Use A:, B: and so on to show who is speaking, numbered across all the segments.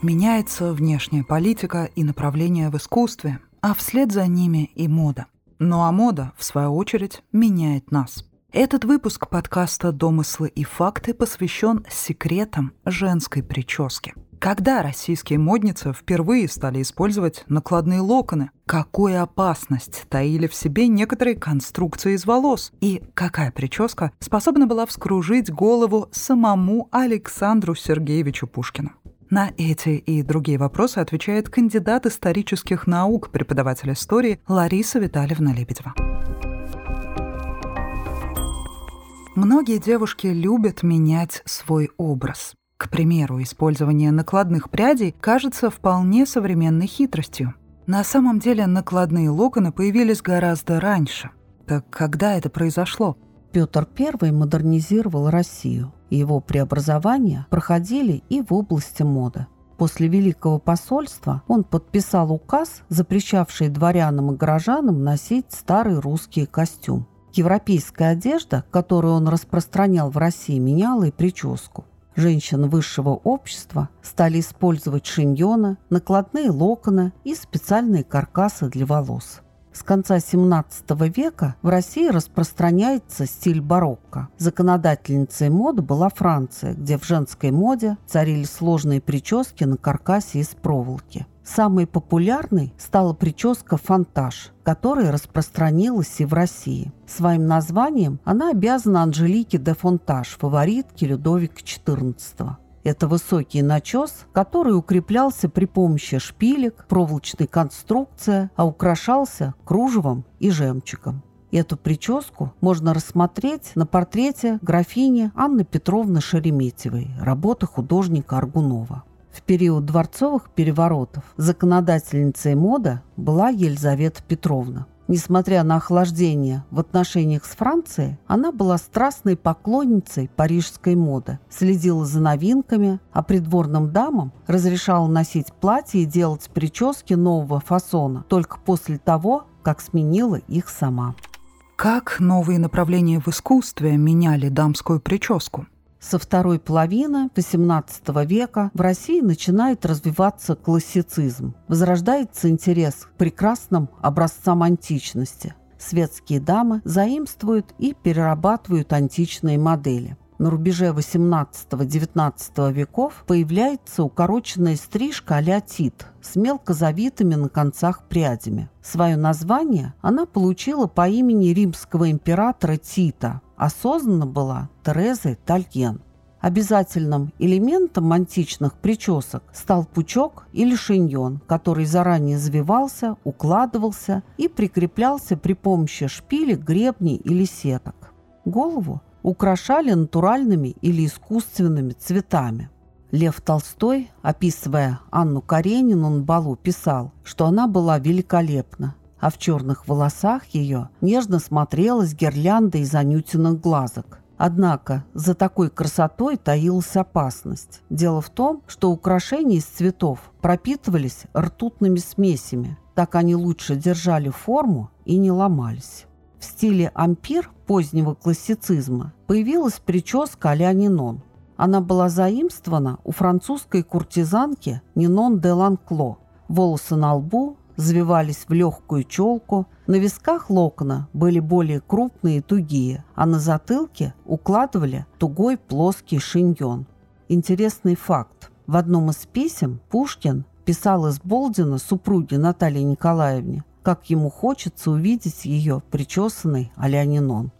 A: Меняется внешняя политика и направление в искусстве, а вслед за ними и мода. Ну а мода, в свою очередь, меняет нас. Этот выпуск подкаста «Домыслы и факты» посвящен секретам женской прически. Когда российские модницы впервые стали использовать накладные локоны? Какую опасность таили в себе некоторые конструкции из волос? И какая прическа способна была вскружить голову самому Александру Сергеевичу Пушкину? На эти и другие вопросы отвечает кандидат исторических наук, преподаватель истории Лариса Витальевна Лебедева. Многие девушки любят менять свой образ. К примеру, использование накладных прядей кажется вполне современной хитростью. На самом деле накладные локоны появились гораздо раньше. Так когда это произошло?
B: Петр I модернизировал Россию его преобразования проходили и в области моды. После Великого посольства он подписал указ, запрещавший дворянам и горожанам носить старый русский костюм. Европейская одежда, которую он распространял в России, меняла и прическу. Женщины высшего общества стали использовать шиньоны, накладные локоны и специальные каркасы для волос. С конца XVII века в России распространяется стиль барокко. Законодательницей моды была Франция, где в женской моде царили сложные прически на каркасе из проволоки. Самой популярной стала прическа «фонтаж», которая распространилась и в России. Своим названием она обязана Анжелике де Фонтаж, фаворитке Людовика XIV. Это высокий начес, который укреплялся при помощи шпилек, проволочной конструкции, а украшался кружевом и жемчугом. Эту прическу можно рассмотреть на портрете графини Анны Петровны Шереметьевой, работы художника Аргунова. В период дворцовых переворотов законодательницей мода была Елизавета Петровна. Несмотря на охлаждение в отношениях с Францией, она была страстной поклонницей парижской моды, следила за новинками, а придворным дамам разрешала носить платья и делать прически нового фасона только после того, как сменила их сама.
A: Как новые направления в искусстве меняли дамскую прическу?
B: Со второй половины XVIII века в России начинает развиваться классицизм. Возрождается интерес к прекрасным образцам античности. Светские дамы заимствуют и перерабатывают античные модели. На рубеже XVIII-XIX веков появляется укороченная стрижка а-ля Тит с мелко завитыми на концах прядями. Свое название она получила по имени римского императора Тита, осознанно была Терезой Тальен. Обязательным элементом античных причесок стал пучок или шиньон, который заранее завивался, укладывался и прикреплялся при помощи шпилек, гребней или сеток. Голову украшали натуральными или искусственными цветами. Лев Толстой, описывая Анну Каренину на балу, писал, что она была великолепна, а в черных волосах ее нежно смотрелась гирлянда из анютиных глазок. Однако за такой красотой таилась опасность. Дело в том, что украшения из цветов пропитывались ртутными смесями. Так они лучше держали форму и не ломались. В стиле ампир позднего классицизма появилась прическа а-ля Нинон. Она была заимствована у французской куртизанки Нинон де Ланкло. Волосы на лбу завивались в легкую челку, на висках локона были более крупные и тугие, а на затылке укладывали тугой плоский шиньон. Интересный факт. В одном из писем Пушкин писал из Болдина супруге Наталье Николаевне, как ему хочется увидеть ее причесанной а.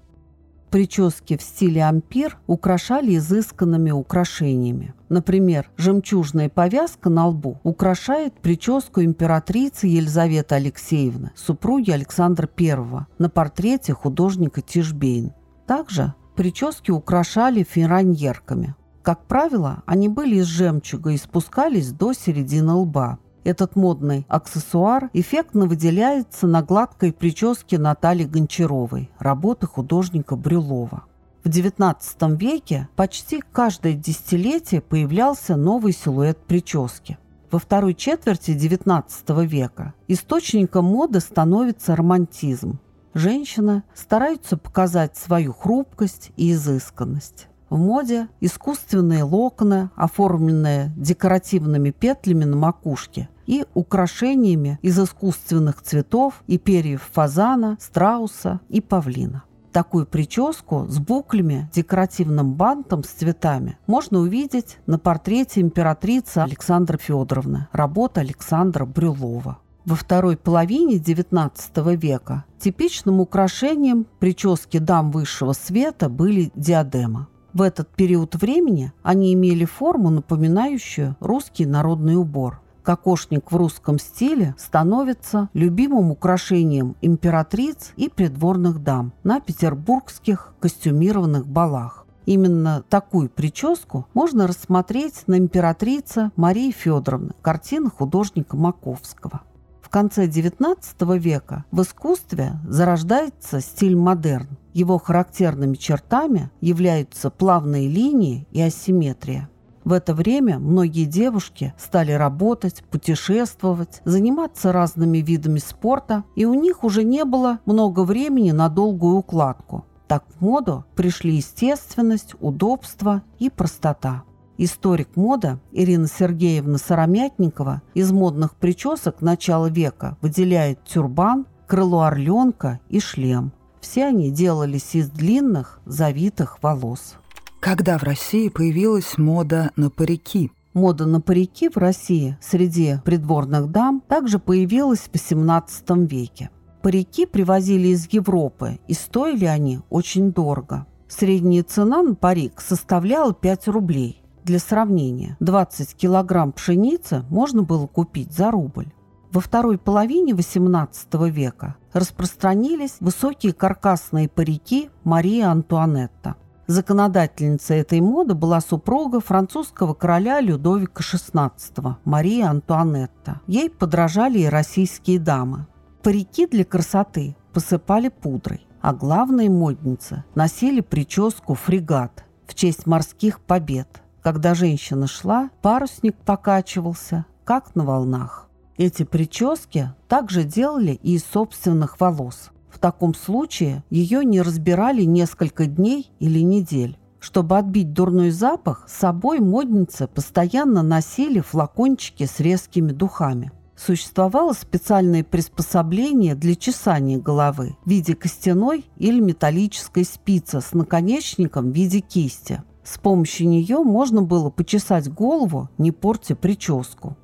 B: Прически в стиле ампир украшали изысканными украшениями. Например, жемчужная повязка на лбу украшает прическу императрицы Елизаветы Алексеевны, супруги Александра I, на портрете художника Тишбейн. Также прически украшали фираньерками. Как правило, они были из жемчуга и спускались до середины лба. Этот модный аксессуар эффектно выделяется на гладкой прическе Натальи Гончаровой, работы художника Брюлова. В XIX веке почти каждое десятилетие появлялся новый силуэт прически. Во второй четверти XIX века источником моды становится романтизм. Женщины стараются показать свою хрупкость и изысканность. В моде искусственные локоны, оформленные декоративными петлями на макушке и украшениями из искусственных цветов и перьев фазана, страуса и павлина. Такую прическу с буклями, декоративным бантом с цветами можно увидеть на портрете императрицы Александры Федоровны, работа Александра Брюлова. Во второй половине XIX века типичным украшением прически дам высшего света были диадемы. В этот период времени они имели форму, напоминающую русский народный убор. Кокошник в русском стиле становится любимым украшением императриц и придворных дам на петербургских костюмированных балах. Именно такую прическу можно рассмотреть на императрице Марии Федоровны, картины художника Маковского. В конце XIX века в искусстве зарождается стиль модерн. Его характерными чертами являются плавные линии и асимметрия. В это время многие девушки стали работать, путешествовать, заниматься разными видами спорта, и у них уже не было много времени на долгую укладку. Так в моду пришли естественность, удобство и простота. Историк мода Ирина Сергеевна Сыромятникова из модных причесок начала века выделяет тюрбан, крыло орленка и шлем. Все они делались из длинных, завитых волос.
A: Когда в России появилась мода на парики?
B: Мода на парики в России среди придворных дам также появилась в XVIII веке. Парики привозили из Европы, и стоили они очень дорого. Средняя цена на парик составляла 5 рублей. Для сравнения, 20 килограмм пшеницы можно было купить за рубль. Во второй половине XVIII века распространились высокие каркасные парики Марии Антуанетта. Законодательницей этой моды была супруга французского короля Людовика XVI, Мария Антуанетта. Ей подражали и российские дамы. Парики для красоты посыпали пудрой, а главные модницы носили прическу фрегат в честь морских побед – когда женщина шла, парусник покачивался, как на волнах. Эти прически также делали и из собственных волос. В таком случае ее не разбирали несколько дней или недель. Чтобы отбить дурной запах, с собой модницы постоянно носили флакончики с резкими духами. Существовало специальное приспособление для чесания головы в виде костяной или металлической спицы с наконечником в виде кисти. С помощью нее можно было почесать голову, не портя прическу.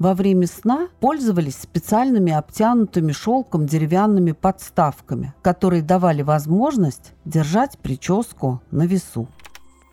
B: Во время сна пользовались специальными обтянутыми шелком деревянными подставками, которые давали возможность держать прическу на весу.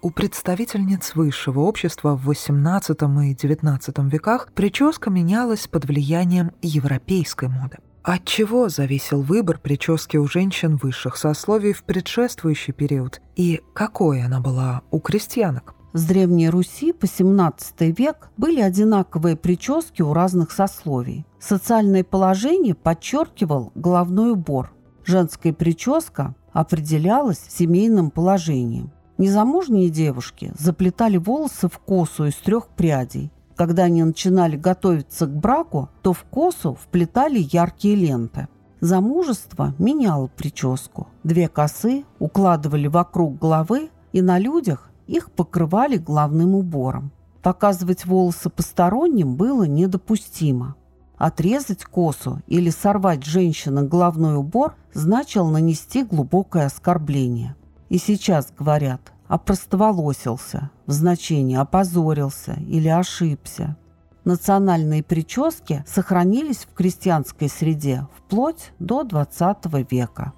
A: У представительниц высшего общества в XVIII и XIX веках прическа менялась под влиянием европейской моды. От чего зависел выбор прически у женщин высших сословий в предшествующий период и какой она была у крестьянок?
B: С Древней Руси по XVII век были одинаковые прически у разных сословий. Социальное положение подчеркивал головной убор. Женская прическа определялась семейным положением. Незамужние девушки заплетали волосы в косу из трех прядей, когда они начинали готовиться к браку, то в косу вплетали яркие ленты. Замужество меняло прическу. Две косы укладывали вокруг головы, и на людях их покрывали главным убором. Показывать волосы посторонним было недопустимо. Отрезать косу или сорвать женщина головной убор значило нанести глубокое оскорбление. И сейчас говорят, опростоволосился, в значении опозорился или ошибся. Национальные прически сохранились в крестьянской среде вплоть до XX века.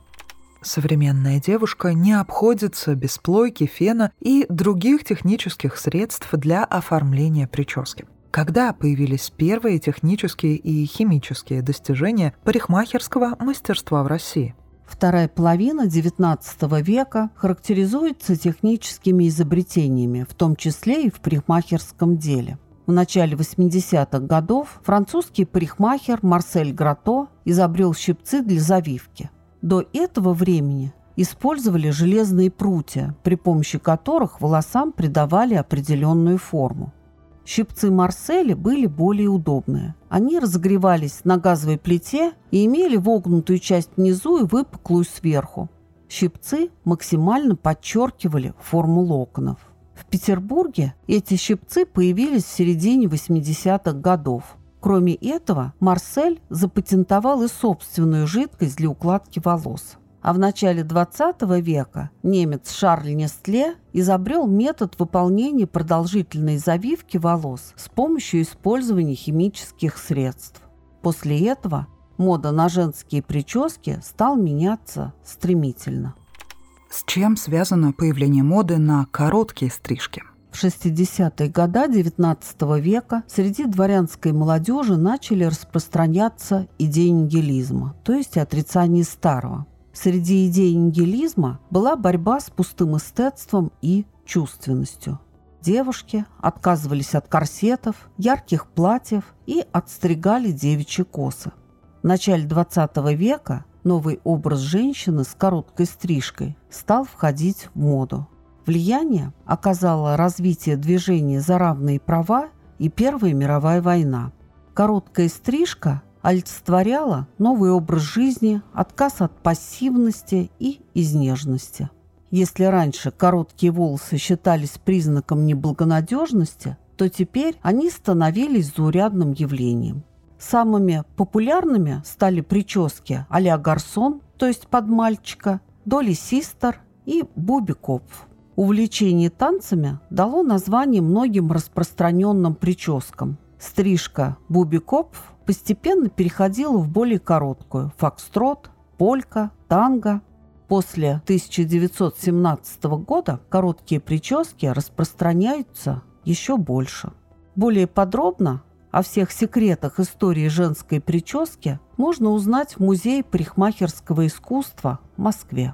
A: Современная девушка не обходится без плойки, фена и других технических средств для оформления прически. Когда появились первые технические и химические достижения парикмахерского мастерства в России –
B: Вторая половина XIX века характеризуется техническими изобретениями, в том числе и в парикмахерском деле. В начале 80-х годов французский парикмахер Марсель Грато изобрел щипцы для завивки. До этого времени использовали железные прутья, при помощи которых волосам придавали определенную форму. Щипцы Марселя были более удобные. Они разогревались на газовой плите и имели вогнутую часть внизу и выпуклую сверху. Щипцы максимально подчеркивали форму локонов. В Петербурге эти щипцы появились в середине 80-х годов. Кроме этого, Марсель запатентовал и собственную жидкость для укладки волос. А в начале 20 века немец Шарль Нестле изобрел метод выполнения продолжительной завивки волос с помощью использования химических средств. После этого мода на женские прически стал меняться стремительно.
A: С чем связано появление моды на короткие стрижки?
B: В 60-е годы XIX века среди дворянской молодежи начали распространяться идеи нигилизма, то есть отрицание старого. Среди идей нигилизма была борьба с пустым эстетством и чувственностью. Девушки отказывались от корсетов, ярких платьев и отстригали девичьи косы. В начале XX века новый образ женщины с короткой стрижкой стал входить в моду. Влияние оказало развитие движения за равные права и Первая мировая война. Короткая стрижка олицетворяла новый образ жизни, отказ от пассивности и изнежности. Если раньше короткие волосы считались признаком неблагонадежности, то теперь они становились заурядным явлением – Самыми популярными стали прически а-ля Гарсон, то есть под мальчика, Доли Систер и Буби Копф. Увлечение танцами дало название многим распространенным прическам. Стрижка Буби Копф постепенно переходила в более короткую – фокстрот, полька, танго. После 1917 года короткие прически распространяются еще больше. Более подробно о всех секретах истории женской прически можно узнать в Музее парикмахерского искусства в Москве.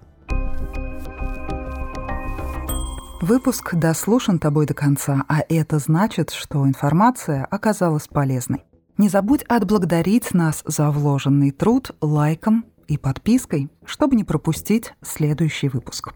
A: Выпуск дослушан тобой до конца, а это значит, что информация оказалась полезной. Не забудь отблагодарить нас за вложенный труд лайком и подпиской, чтобы не пропустить следующий выпуск.